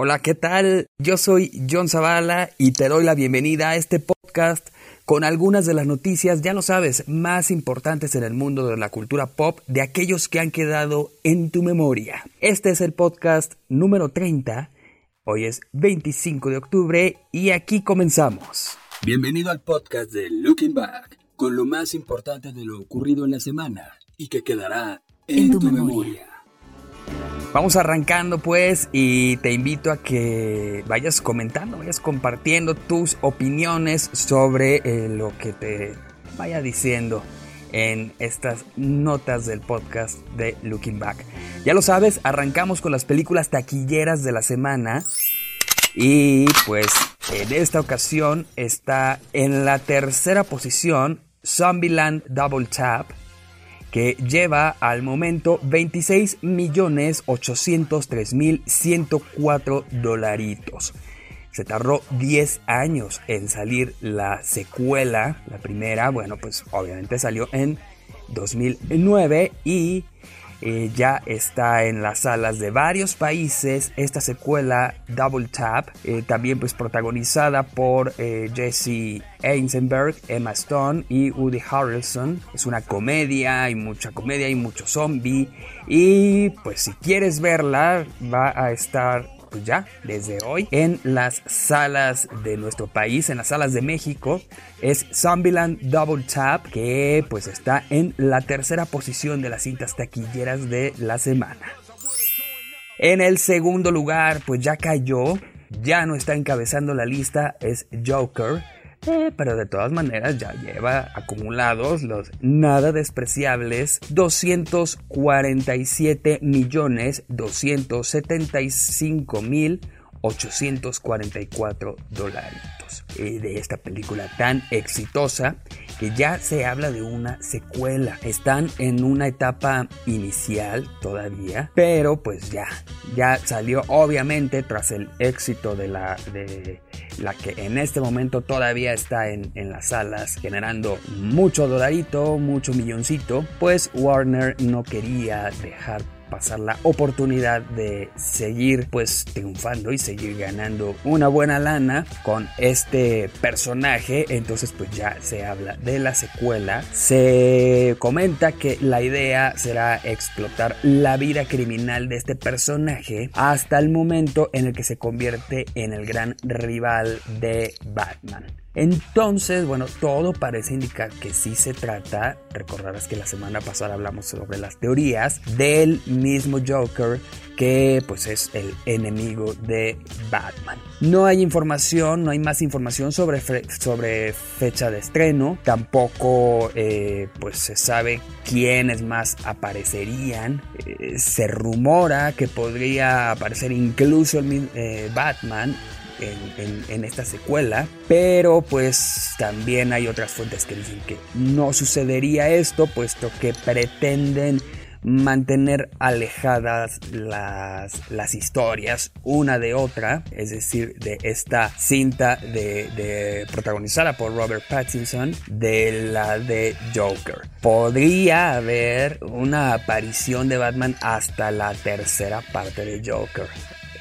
Hola, ¿qué tal? Yo soy John Zavala y te doy la bienvenida a este podcast con algunas de las noticias, ya lo sabes, más importantes en el mundo de la cultura pop, de aquellos que han quedado en tu memoria. Este es el podcast número 30. Hoy es 25 de octubre y aquí comenzamos. Bienvenido al podcast de Looking Back, con lo más importante de lo ocurrido en la semana y que quedará en, tu, memoria. Vamos arrancando pues y te invito a que vayas comentando, vayas compartiendo tus opiniones sobre eh, lo que te vaya diciendo en estas notas del podcast de Looking Back. Ya lo sabes, arrancamos con las películas taquilleras de la semana y pues en esta ocasión está en la tercera posición Zombieland Double Tap que lleva al momento 26.803.104 dolaritos. Se tardó 10 años en salir la secuela, la primera, bueno, pues obviamente salió en 2009 y eh, ya está en las salas de varios países esta secuela Double Tap, eh, también pues protagonizada por eh, Jesse Eisenberg, Emma Stone y Woody Harrelson. Es una comedia, hay mucha comedia, hay mucho zombie y pues si quieres verla va a estar pues ya desde hoy en las salas de nuestro país, en las salas de México, es Zombieland Double Tap, que pues está en la tercera posición de las cintas taquilleras de la semana. En el segundo lugar, pues ya cayó, ya no está encabezando la lista, es Joker pero de todas maneras ya lleva acumulados los nada despreciables 247 millones 275 mil 844 dolaritos. De esta película tan exitosa que ya se habla de una secuela. Están en una etapa inicial todavía, pero pues ya, ya salió obviamente tras el éxito de la, de la que en este momento todavía está en, en las salas generando mucho dolarito, mucho milloncito, pues Warner no quería dejar pasar la oportunidad de seguir pues triunfando y seguir ganando una buena lana con este personaje. Entonces pues ya se habla de la secuela. Se comenta que la idea será explotar la vida criminal de este personaje hasta el momento en el que se convierte en el gran rival de Batman entonces, bueno, todo parece indicar que sí se trata, recordarás que la semana pasada hablamos sobre las teorías del mismo Joker que pues es el enemigo de Batman. No hay información, no hay más información sobre, sobre fecha de estreno, tampoco eh, pues se sabe quiénes más aparecerían, eh, se rumora que podría aparecer incluso el eh, Batman en, esta secuela, pero pues también hay otras fuentes que dicen que no sucedería esto, puesto que pretenden mantener alejadas las, las historias una de otra, es decir, de esta cinta de, protagonizada por Robert Pattinson de la de Joker. Podría haber una aparición de Batman hasta la tercera parte de Joker.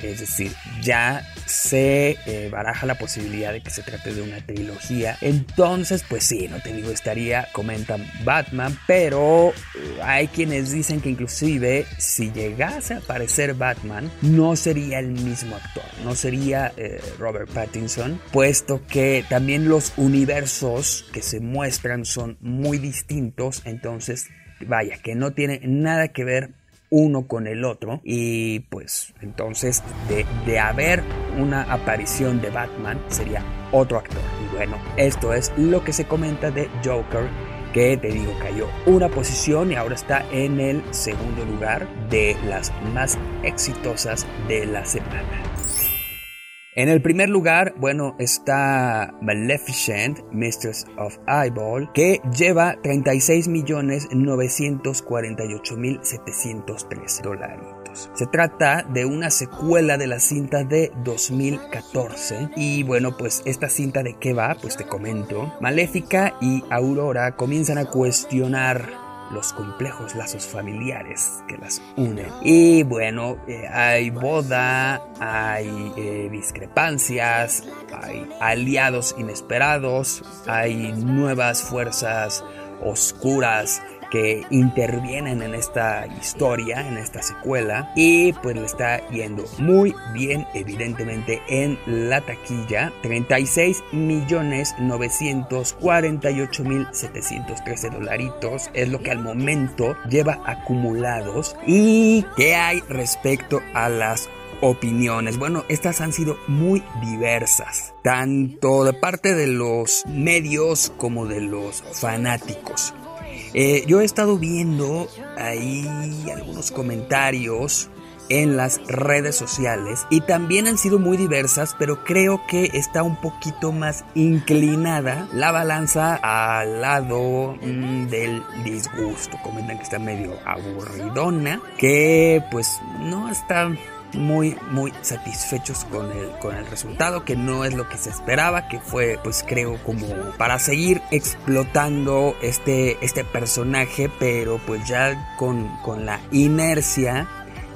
Es decir, ya se eh, baraja la posibilidad de que se trate de una trilogía. Entonces, pues sí, no te digo, estaría, comentan Batman, pero eh, hay quienes dicen que inclusive si llegase a aparecer Batman, no sería el mismo actor, no sería eh, Robert Pattinson, puesto que también los universos que se muestran son muy distintos, entonces, vaya, que no tiene nada que ver uno con el otro. Y pues entonces de, de, haber una aparición de Batman sería otro actor. Y bueno esto es lo que se comenta de Joker que te digo cayó una posición y ahora está en el segundo lugar de las más exitosas de la semana en el primer lugar, bueno, está Maleficent, Mistress of Eyeball, que lleva 36.948.703 dolaritos. Se trata de una secuela de la cinta de 2014 y bueno, pues esta cinta de qué va, pues te comento. Maléfica y Aurora comienzan a cuestionar los complejos lazos familiares que las unen. Y bueno, eh, hay boda, hay eh, discrepancias, hay aliados inesperados, hay nuevas fuerzas oscuras que intervienen en esta historia, en esta secuela, y pues le está yendo muy bien, evidentemente, en la taquilla. 36 millones 948 mil 713 dolaritos es lo que al momento lleva acumulados. ¿Y qué hay respecto a las opiniones. Bueno, estas han sido muy diversas, tanto de parte de los medios como de los fanáticos. Eh, yo he estado viendo ahí algunos comentarios en las redes sociales y también han sido muy diversas, pero creo que está un poquito más inclinada la balanza al lado mm, del disgusto. Comentan que está medio aburridona, que pues no está muy muy satisfechos con el con el resultado que no es lo que se esperaba que fue pues creo como para seguir explotando este este personaje pero pues ya con, con la inercia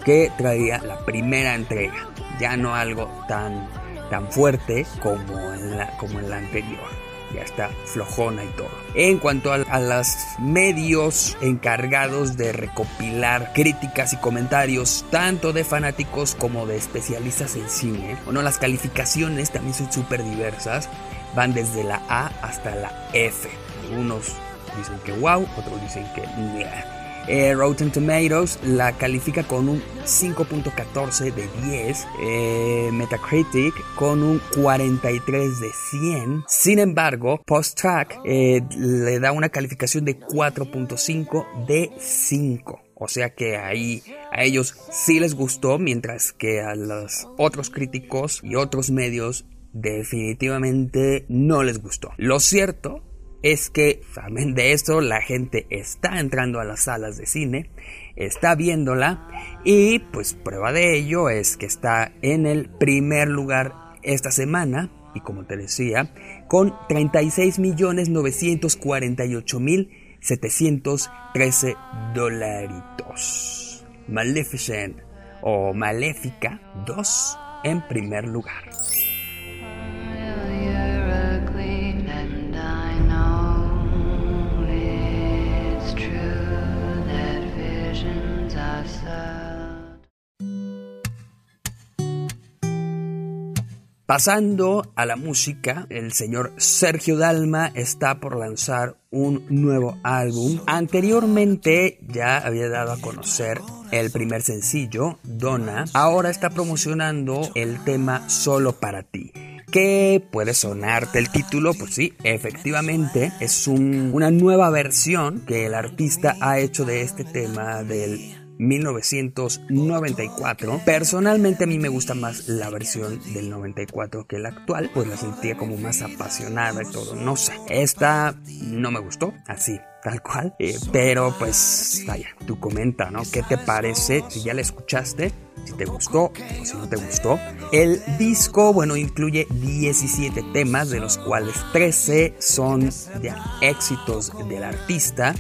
que traía la primera entrega. Ya no algo tan tan fuerte como en la como en la anterior ya está flojona y todo. En cuanto a, los medios encargados de recopilar críticas y comentarios, tanto de fanáticos como de especialistas en cine, bueno, las calificaciones también son súper diversas, van desde la A hasta la F. Algunos dicen que wow, otros dicen que yeah. Eh, Rotten Tomatoes la califica con un 5.14 de 10. Eh, Metacritic con un 43 de 100. Sin embargo, Post Track eh, le da una calificación de 4.5 de 5. O sea que ahí a ellos sí les gustó, mientras que a los otros críticos y otros medios definitivamente no les gustó. Lo cierto es que, saben de eso, la gente está entrando a las salas de cine, está viéndola y pues prueba de ello es que está en el primer lugar esta semana y como te decía, con 36.948.713 dolaritos. Maleficent o Maléfica 2 en primer lugar. Pasando a la música, el señor Sergio Dalma está por lanzar un nuevo álbum. Anteriormente ya había dado a conocer el primer sencillo, Donna. Ahora está promocionando el tema Solo para ti. ¿Qué puede sonarte el título? Pues sí, efectivamente es una nueva versión que el artista ha hecho de este tema del 1994. Personalmente a mí me gusta más la versión del 94 que la actual, pues la sentía como más apasionada y todo. No sé, esta no me gustó, así, tal cual. Eh, pero pues, vaya, tú comenta, ¿no? ¿Qué te parece? Si ya la escuchaste, si te gustó o si no te gustó. El disco, bueno, incluye 17 temas, de los cuales 13 son ya éxitos del artista.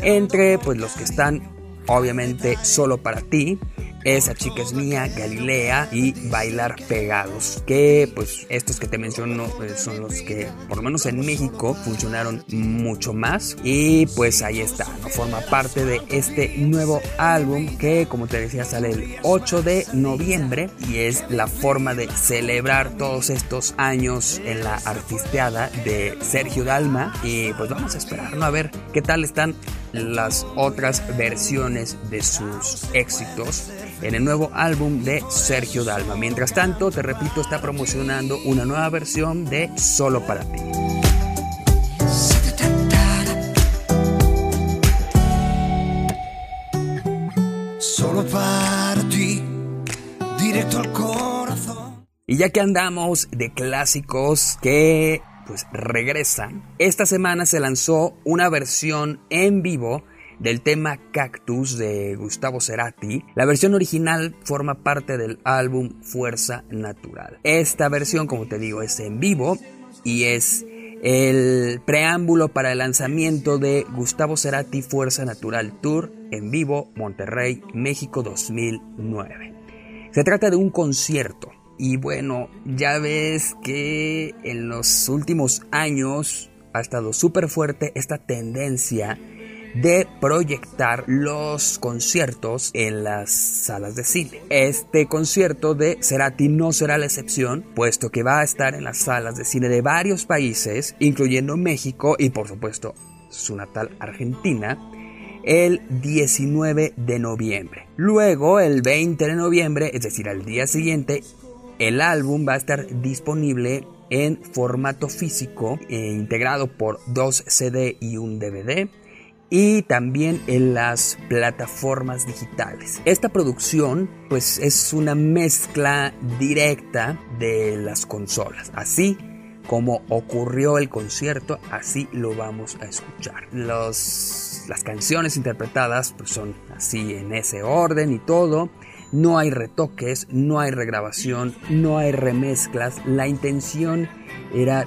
Entre pues los que están obviamente solo para ti. Esa chica es mía, Galilea y Bailar Pegados, que pues estos que te menciono pues, son los que por lo menos en México funcionaron mucho más y pues ahí está, ¿no? forma parte de este nuevo álbum que como te decía sale el 8 de noviembre y es la forma de celebrar todos estos años en la artisteada de Sergio Dalma y pues vamos a esperar, ¿no? A ver qué tal están las otras versiones de sus éxitos en el nuevo álbum de Sergio Dalma. Mientras tanto, te repito, está promocionando una nueva versión de Solo para ti. Solo para ti, directo al corazón. Y ya que andamos de clásicos que pues regresan. Esta semana se lanzó una versión en vivo del tema Cactus de Gustavo Cerati. La versión original forma parte del álbum Fuerza Natural. Esta versión, como te digo, es en vivo y es el preámbulo para el lanzamiento de Gustavo Cerati Fuerza Natural Tour en vivo Monterrey, México 2009. Se trata de un concierto y bueno, ya ves que en los últimos años ha estado súper fuerte esta tendencia de proyectar los conciertos en las salas de cine. Este concierto de Cerati no será la excepción, puesto que va a estar en las salas de cine de varios países, incluyendo México y por supuesto su natal Argentina, el 19 de noviembre. Luego, el 20 de noviembre, es decir, al día siguiente, el álbum va a estar disponible en formato físico, eh, integrado por dos CD y un DVD y también en las plataformas digitales. Esta producción pues es una mezcla directa de las consolas. Así como ocurrió el concierto, así lo vamos a escuchar. Las canciones interpretadas pues, son así en ese orden y todo. No hay retoques, no hay regrabación, no hay remezclas. La intención era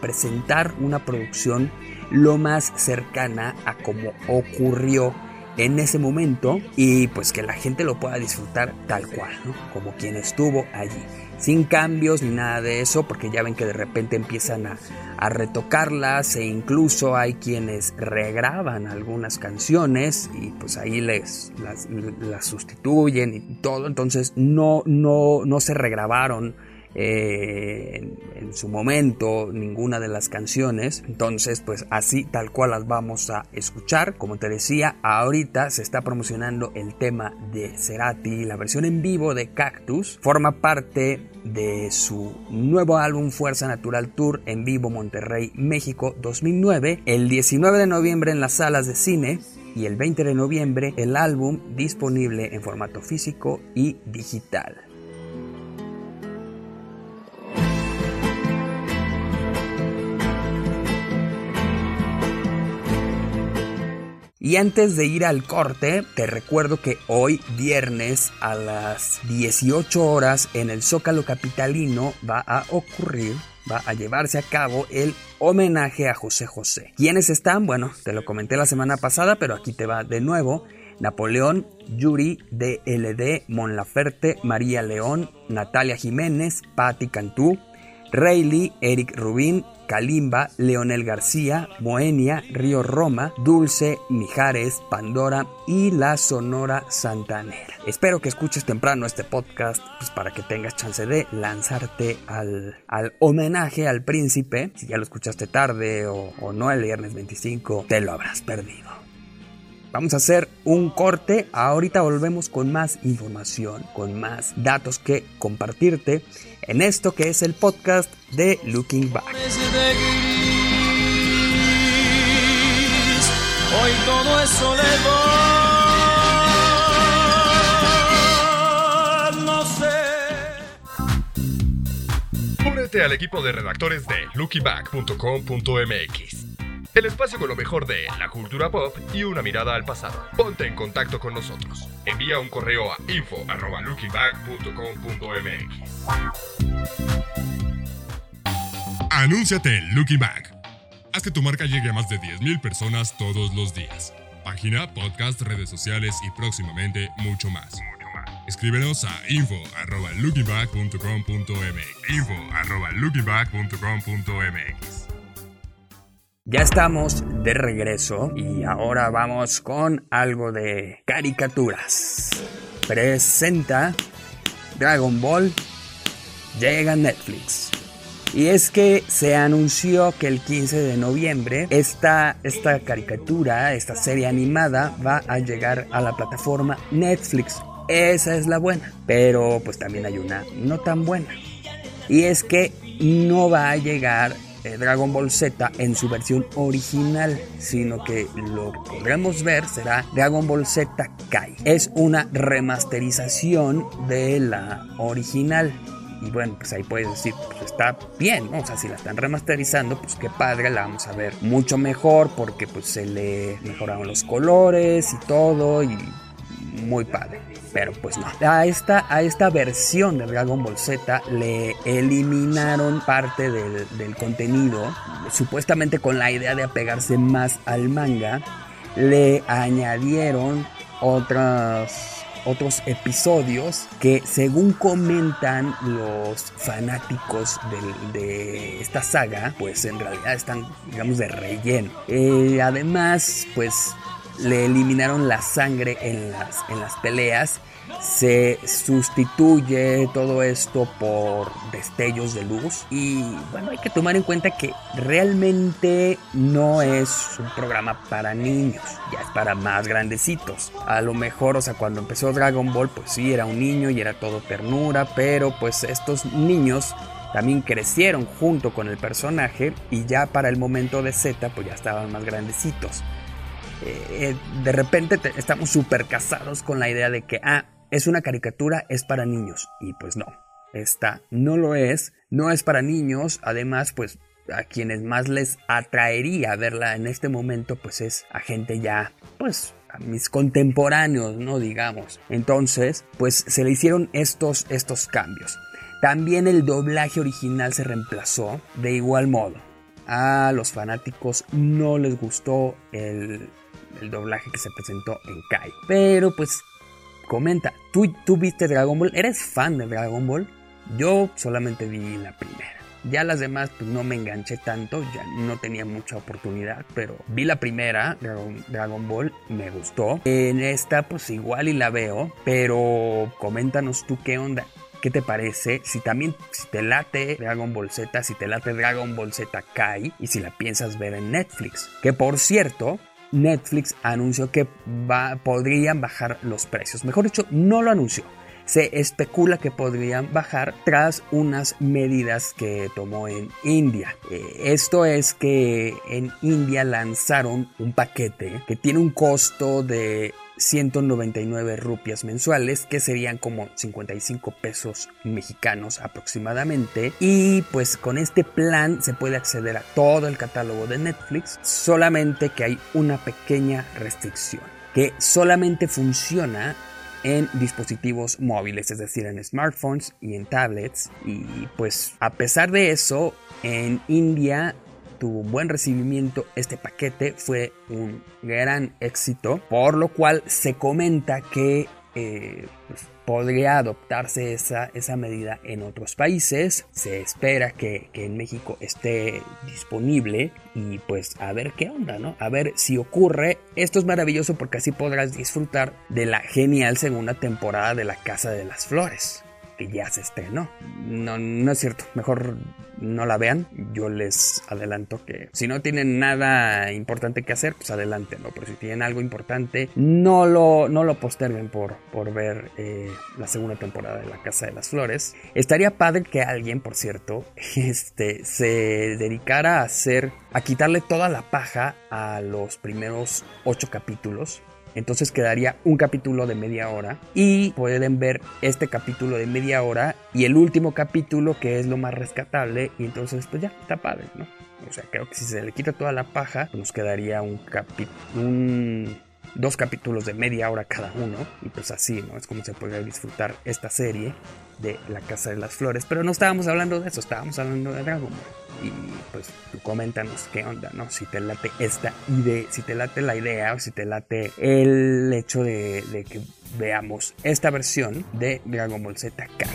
presentar una producción lo más cercana a como ocurrió en ese momento y pues que la gente lo pueda disfrutar tal cual, ¿no? Como quien estuvo allí. Sin cambios ni nada de eso, porque ya ven que de repente empiezan a, retocarlas e incluso hay quienes regraban algunas canciones y pues ahí les las, las sustituyen y todo. Entonces no, no, no se regrabaron eh, en, su momento ninguna de las canciones. Entonces, pues así tal cual las vamos a escuchar. Como te decía, ahorita se está promocionando el tema de Cerati, la versión en vivo de Cactus. Forma parte de su nuevo álbum Fuerza Natural Tour en vivo Monterrey, México 2009. El 19 de noviembre en las salas de cine y el 20 de noviembre el álbum disponible en formato físico y digital. Y antes de ir al corte, te recuerdo que hoy viernes a las 18 horas en el Zócalo Capitalino va a ocurrir, va a llevarse a cabo el homenaje a José José. ¿Quiénes están? Bueno, te lo comenté la semana pasada, pero aquí te va de nuevo. Napoleón, Yuri, DLD, Mon Laferte, María León, Natalia Jiménez, Patti Cantú, Rayleigh, Eric Rubín, Kalimba, Leonel García, Moenia, Río Roma, Dulce, Mijares, Pandora y la Sonora Santanera. Espero que escuches temprano este podcast pues, para que tengas chance de lanzarte al, al homenaje al príncipe. Si ya lo escuchaste tarde o, o no el viernes 25, te lo habrás perdido. Vamos a hacer un corte. Ahorita volvemos con más información, con más datos que compartirte en esto que es el podcast de Looking Back. Hoy todo es no sé. Únete al equipo de redactores de lookingback.com.mx el espacio con lo mejor de la cultura pop y una mirada al pasado. Ponte en contacto con nosotros. Envía un correo a info.lookingback.com.mx. Anúnciate en Looking Back. Haz que tu marca llegue a más de 10.000 personas todos los días. Página, podcast, redes sociales y próximamente mucho más. Escríbenos a info.lookingback.com.mx info.lookingback.com.mx ya estamos de regreso y ahora vamos con algo de caricaturas. Presenta Dragon Ball llega Netflix. Y es que se anunció que el 15 de noviembre esta, esta caricatura, esta serie animada va a llegar a la plataforma Netflix. Esa es la buena, pero pues también hay una no tan buena. Y es que no va a llegar Dragon Ball Z en su versión original, sino que lo que podremos ver será Dragon Ball Z Kai. Es una remasterización de la original. Y bueno, pues ahí puedes decir, pues está bien, O sea, si la están remasterizando, pues qué padre, la vamos a ver mucho mejor porque pues se le mejoraron los colores y todo y muy padre. Pero pues no. A esta, a esta versión de Dragon Ball Z le eliminaron parte del, del contenido, supuestamente con la idea de apegarse más al manga, le añadieron otras otros episodios que según comentan los fanáticos de, esta saga, pues en realidad están, digamos, de relleno. Eh, además, pues le eliminaron la sangre en las, en las peleas. Se sustituye todo esto por destellos de luz. Y bueno hay que tomar en cuenta que realmente no es un programa para niños ya es para más grandecitos. A lo mejor o sea cuando empezó Dragon Ball pues sí era un niño y era todo ternura pero pues estos niños también crecieron junto con el personaje y ya para el momento de Z pues ya estaban más grandecitos eh, eh, de repente estamos súper casados con la idea de que, ah, es una caricatura, es para niños. Y pues no, esta no lo es, no es para niños, además pues a quienes más les atraería verla en este momento pues es a gente ya pues a mis contemporáneos, no digamos. Entonces, pues se le hicieron estos estos cambios. También el doblaje original se reemplazó de igual modo. A los fanáticos no les gustó el, el doblaje que se presentó en Kai. Pero pues comenta, ¿tú, ¿tú viste Dragon Ball? ¿Eres fan de Dragon Ball? Yo solamente vi la primera. Ya las demás pues no me enganché tanto, ya no tenía mucha oportunidad, pero vi la primera, Dragon, Dragon, Ball, me gustó. En esta pues igual y la veo, pero coméntanos tú qué onda. ¿Qué te parece? Si también si te late Dragon Ball Z, si te late Dragon Ball Z Kai y si la piensas ver en Netflix. Que por cierto, Netflix anunció que podrían bajar los precios. Mejor dicho, no lo anunció. Se especula que podrían bajar tras unas medidas que tomó en India. Eh, esto es que en India lanzaron un paquete que tiene un costo de 199 rupias mensuales, que serían como 55 pesos mexicanos aproximadamente. Y pues con este plan se puede acceder a todo el catálogo de Netflix, solamente que hay una pequeña restricción, que solamente funciona en dispositivos móviles, es decir, en smartphones y en tablets. Y pues a pesar de eso, en India tuvo un buen recibimiento, este paquete fue un gran éxito, por lo cual se comenta que eh, pues, podría adoptarse esa, esa medida en otros países. Se espera que, que, en México esté disponible y pues a ver qué onda, ¿no? A ver si ocurre. Esto es maravilloso porque así podrás disfrutar de la genial segunda temporada de La Casa de las Flores ya se estrenó. No, no es cierto, mejor no la vean. Yo les adelanto que si no tienen nada importante que hacer, pues adelántenlo. Pero si tienen algo importante, no lo, no lo posterguen por, por ver eh, la segunda temporada de La Casa de las Flores. Estaría padre que alguien, por cierto, este, se dedicara a hacer, a quitarle toda la paja a los primeros ocho capítulos entonces quedaría un capítulo de media hora y pueden ver este capítulo de media hora y el último capítulo que es lo más rescatable y entonces pues ya está padre, ¿no? O sea, creo que si se le quita toda la paja, nos quedaría un capítulo, dos capítulos de media hora cada uno y pues así, ¿no? Es como se puede disfrutar esta serie de La Casa de las Flores, pero no estábamos hablando de eso, estábamos hablando de Dragon Ball y pues tú coméntanos qué onda, ¿no? Si te late esta idea, si te late la idea o si te late el hecho de, de que veamos esta versión de Dragon Ball Z Kai.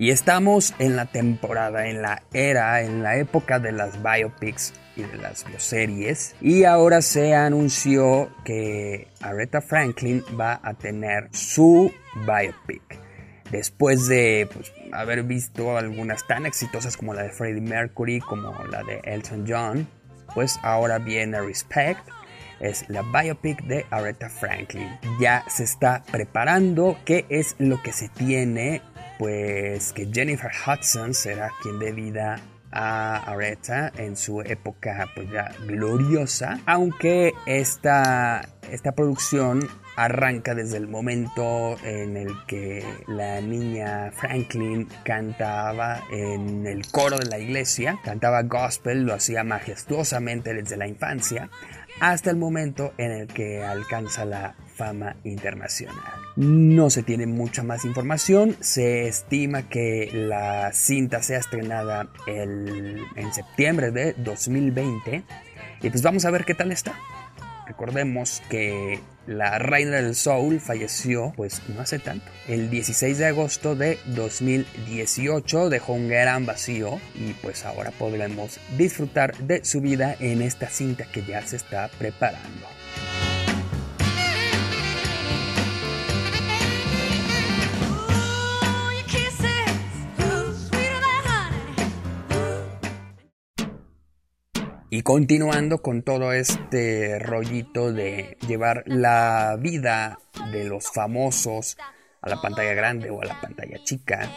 Y estamos en la temporada, en la era, en la época de las biopics y de las bioseries. Y ahora se anunció que Aretha Franklin va a tener su biopic. Después de pues, haber visto algunas tan exitosas como la de Freddie Mercury, como la de Elton John, pues ahora viene Respect, es la biopic de Aretha Franklin. Ya se está preparando qué es lo que se tiene pues que Jennifer Hudson será quien dé vida a Aretha en su época pues ya gloriosa, aunque esta, esta producción arranca desde el momento en el que la niña Franklin cantaba en el coro de la iglesia, cantaba gospel, lo hacía majestuosamente desde la infancia, hasta el momento en el que alcanza la fama internacional. No se tiene mucha más información, se estima que la cinta sea estrenada el, en septiembre de 2020 y pues vamos a ver qué tal está. Recordemos que la reina del soul falleció pues no hace tanto. El 16 de agosto de 2018 dejó un gran vacío y pues ahora podremos disfrutar de su vida en esta cinta que ya se está preparando. Y continuando con todo este rollito de llevar la vida de los famosos a la pantalla grande o a la pantalla chica,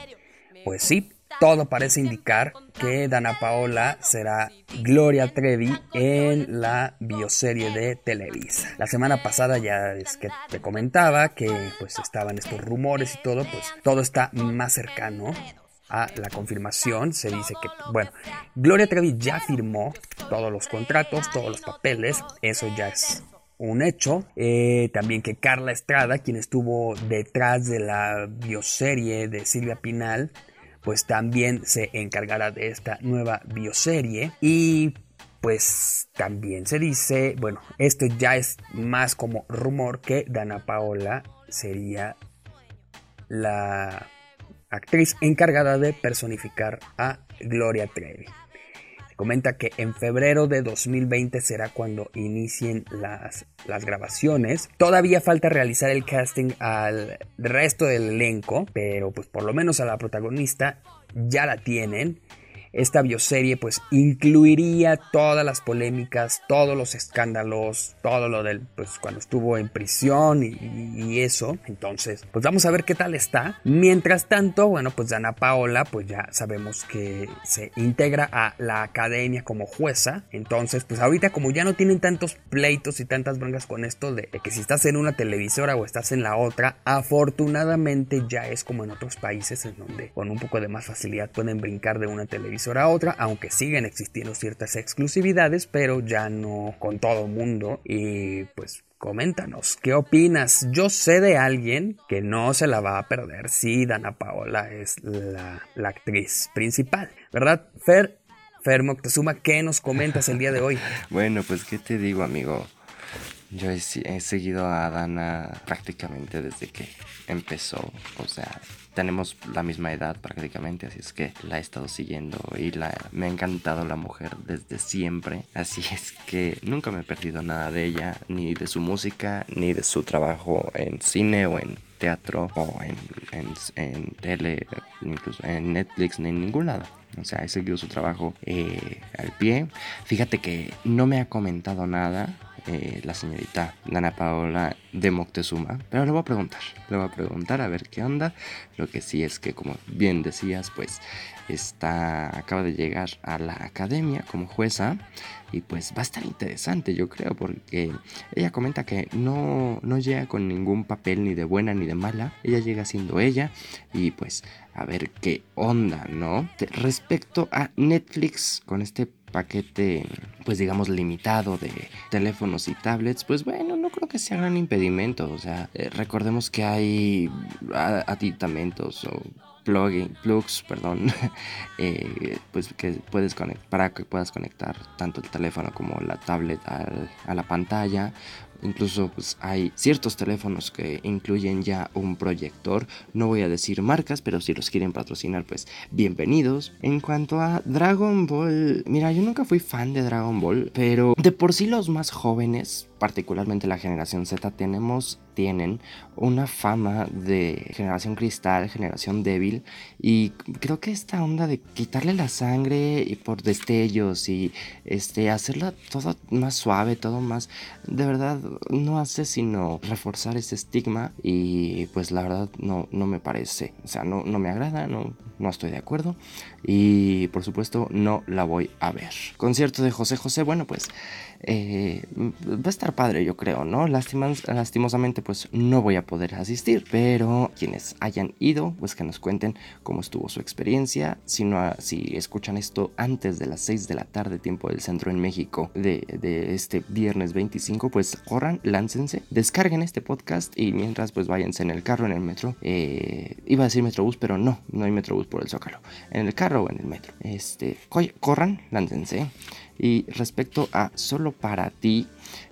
pues sí, todo parece indicar que Dana Paola será Gloria Trevi en la bioserie de Televisa. La semana pasada ya es que te comentaba que pues estaban estos rumores y todo, pues todo está más cercano a la confirmación. Se dice que, bueno, Gloria Trevi ya firmó todos los contratos, todos los papeles, eso ya es un hecho. Eh, también que Carla Estrada, quien estuvo detrás de la bioserie de Silvia Pinal, pues también se encargará de esta nueva bioserie. Y pues también se dice, bueno, esto ya es más como rumor que Dana Paola sería la actriz encargada de personificar a Gloria Trevi. Comenta que en febrero de 2020 será cuando inicien las, las grabaciones. Todavía falta realizar el casting al resto del elenco, pero pues por lo menos a la protagonista ya la tienen esta bioserie pues incluiría todas las polémicas, todos los escándalos, todo lo del pues cuando estuvo en prisión y, eso. Entonces, pues vamos a ver qué tal está. Mientras tanto, bueno, pues Dana Paola pues ya sabemos que se integra a la academia como jueza. Entonces, pues ahorita como ya no tienen tantos pleitos y tantas broncas con esto de, de que si estás en una televisora o estás en la otra, afortunadamente ya es como en otros países en donde con un poco de más facilidad pueden brincar de una televisora a otra, aunque siguen existiendo ciertas exclusividades, pero ya no con todo mundo. Y pues coméntanos, ¿qué opinas? Yo sé de alguien que no se la va a perder si Dana Paola es la, actriz principal, ¿verdad? Fer, Fer Moctezuma, ¿qué nos comentas el día de hoy? bueno, pues qué te digo, amigo. Yo he, he, seguido a Dana prácticamente desde que empezó, o sea, tenemos la misma edad prácticamente, así es que la he estado siguiendo y la, me ha encantado la mujer desde siempre, así es que nunca me he perdido nada de ella, ni de su música, ni de su trabajo en cine o en teatro o en, en, tele, incluso en Netflix, ni en ningún lado. O sea, he seguido su trabajo eh, al pie. Fíjate que no me ha comentado nada eh, la señorita Dana Paola de Moctezuma. Pero le voy a preguntar, le voy a preguntar a ver qué onda. Lo que sí es que, como bien decías, pues está, acaba de llegar a la academia como jueza. Y pues va a estar interesante, yo creo, porque ella comenta que no, no llega con ningún papel ni de buena ni de mala. Ella llega siendo ella y pues a ver qué onda, ¿no? Respecto a Netflix con este paquete, pues digamos, limitado de teléfonos y tablets, pues bueno, no creo que sea gran impedimento. O sea, eh, recordemos que hay aditamentos o plugin, plugs, perdón, eh, pues que puedes conectar, para que puedas conectar tanto el teléfono como la tablet a la pantalla Incluso pues, hay ciertos teléfonos que incluyen ya un proyector. No voy a decir marcas, pero si los quieren patrocinar, pues bienvenidos. En cuanto a Dragon Ball, mira, yo nunca fui fan de Dragon Ball, pero de por sí los más jóvenes particularmente la generación Z, tenemos, tienen una fama de generación cristal, generación débil, y creo que esta onda de quitarle la sangre y por destellos y este, hacerla todo más suave, todo más, de verdad no hace sino reforzar ese estigma y pues la verdad no, no me parece, o sea, no, no me agrada, no, no estoy de acuerdo y por supuesto no la voy a ver. Concierto de José José, bueno pues eh, va a estar padre, yo creo, ¿no? lastimosamente lamentablemente pues no voy a poder asistir, pero quienes hayan ido, pues que nos cuenten cómo estuvo su experiencia. Si, no, si escuchan esto antes de las 6 de la tarde, tiempo del centro en México, de, de este viernes 25, pues corran, láncense, descarguen este podcast y mientras pues váyanse en el carro, en el metro. Eh, iba a decir metrobús, pero no, no hay metrobús por el Zócalo. En el carro o en el metro. Este, corran, láncense. Y respecto a solo para ti,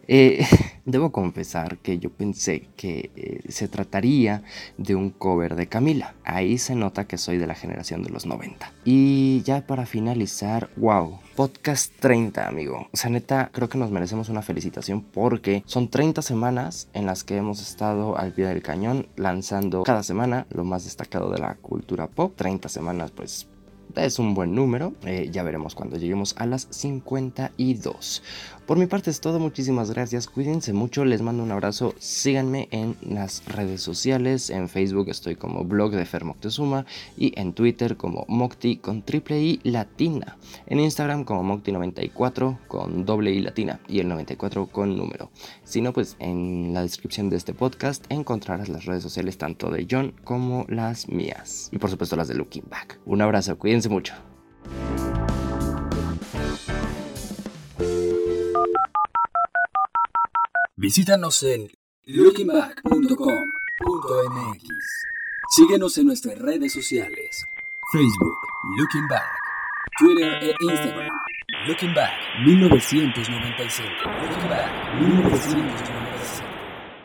eh, debo confesar que yo pensé que eh, se trataría de un cover de Camila. Ahí se nota que soy de la generación de los 90. Y ya para finalizar, wow, podcast 30, amigo. O sea, neta, creo que nos merecemos una felicitación porque son 30 semanas en las que hemos estado al pie del cañón lanzando cada semana lo más destacado de la cultura pop. 30 semanas, pues es un buen número. Eh, ya veremos cuando lleguemos a las 52. Por mi parte es todo, muchísimas gracias, cuídense mucho, les mando un abrazo, síganme en las redes sociales, en Facebook estoy como blog de Fer Moctezuma y en Twitter como Mocti con triple I latina, en Instagram como Mocti94 con doble I latina y el 94 con número. Si no, pues en la descripción de este podcast encontrarás las redes sociales tanto de John como las mías y por supuesto las de Looking Back. Un abrazo, cuídense mucho. Visítanos en lookingback.com.mx. Síguenos en nuestras redes sociales: Facebook, Looking Back, Twitter e Instagram. Looking Back 1995. Looking Back 1995.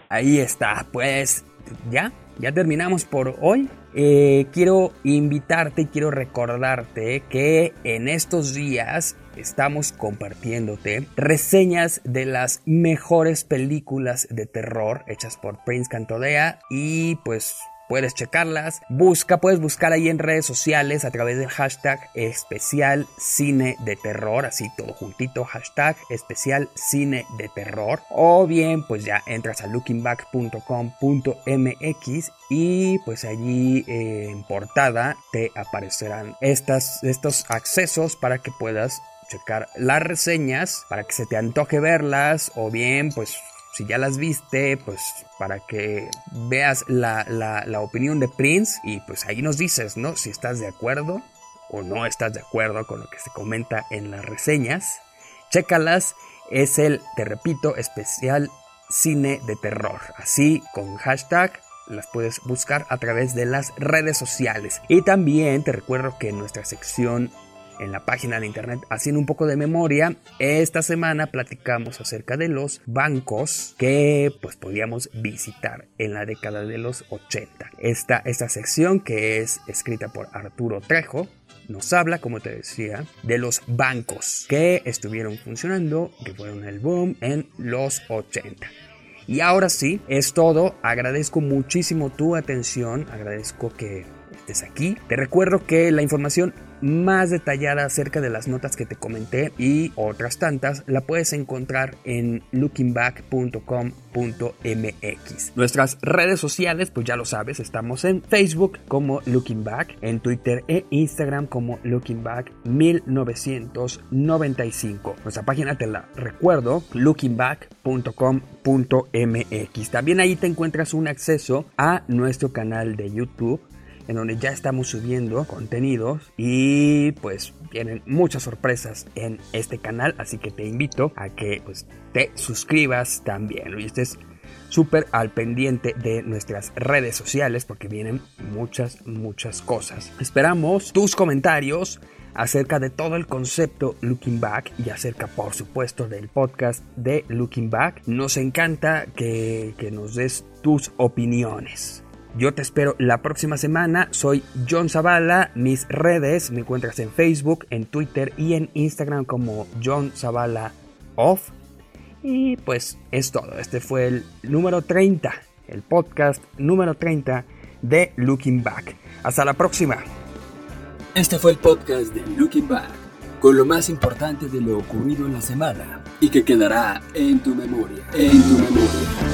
Ahí está, pues ya, ya terminamos por hoy. Eh, quiero invitarte y quiero recordarte que en estos días estamos compartiéndote reseñas de las mejores películas de terror hechas por Prince Cantodea y pues Puedes checarlas. Busca, puedes buscar ahí en redes sociales a través del hashtag especial cine de terror, así todo juntito, hashtag especial cine de terror. O bien, pues ya entras a lookingback.com.mx y pues allí eh, en portada te aparecerán estas, estos accesos para que puedas checar las reseñas para que se te antoje verlas o bien pues si ya las viste, pues para que veas la, opinión de Prince y pues ahí nos dices, ¿no? Si estás de acuerdo o no estás de acuerdo con lo que se comenta en las reseñas. Chécalas, es el, te repito, especial cine de terror. Así con hashtag las puedes buscar a través de las redes sociales. Y también te recuerdo que en nuestra sección en la página de internet haciendo un poco de memoria, esta semana platicamos acerca de los bancos que pues podíamos visitar en la década de los 80. Esta, esta sección que es escrita por Arturo Trejo nos habla, como te decía, de los bancos que estuvieron funcionando, que fueron el boom en los 80. Y ahora sí, es todo. Agradezco muchísimo tu atención. Agradezco que estés aquí. Te recuerdo que la información más detallada acerca de las notas que te comenté y otras tantas la puedes encontrar en lookingback.com.mx. Nuestras redes sociales, pues ya lo sabes, estamos en Facebook como Looking Back, en Twitter e Instagram como Looking Back 1995. Nuestra página te la recuerdo, lookingback.com.mx. También ahí te encuentras un acceso a nuestro canal de YouTube en donde ya estamos subiendo contenidos y pues vienen muchas sorpresas en este canal, así que te invito a que pues, te suscribas también y estés súper al pendiente de nuestras redes sociales porque vienen muchas, muchas cosas. Esperamos tus comentarios acerca de todo el concepto Looking Back y acerca por supuesto del podcast de Looking Back. Nos encanta que, que nos des tus opiniones. Yo te espero la próxima semana. Soy John Zavala. Mis redes me encuentras en Facebook, en Twitter y en Instagram como John Zavala Off. Y pues es todo. Este fue el número 30, el podcast número 30 de Looking Back. Hasta la próxima. Este fue el podcast de Looking Back, con lo más importante de lo ocurrido en la semana y que quedará en tu memoria. En tu memoria.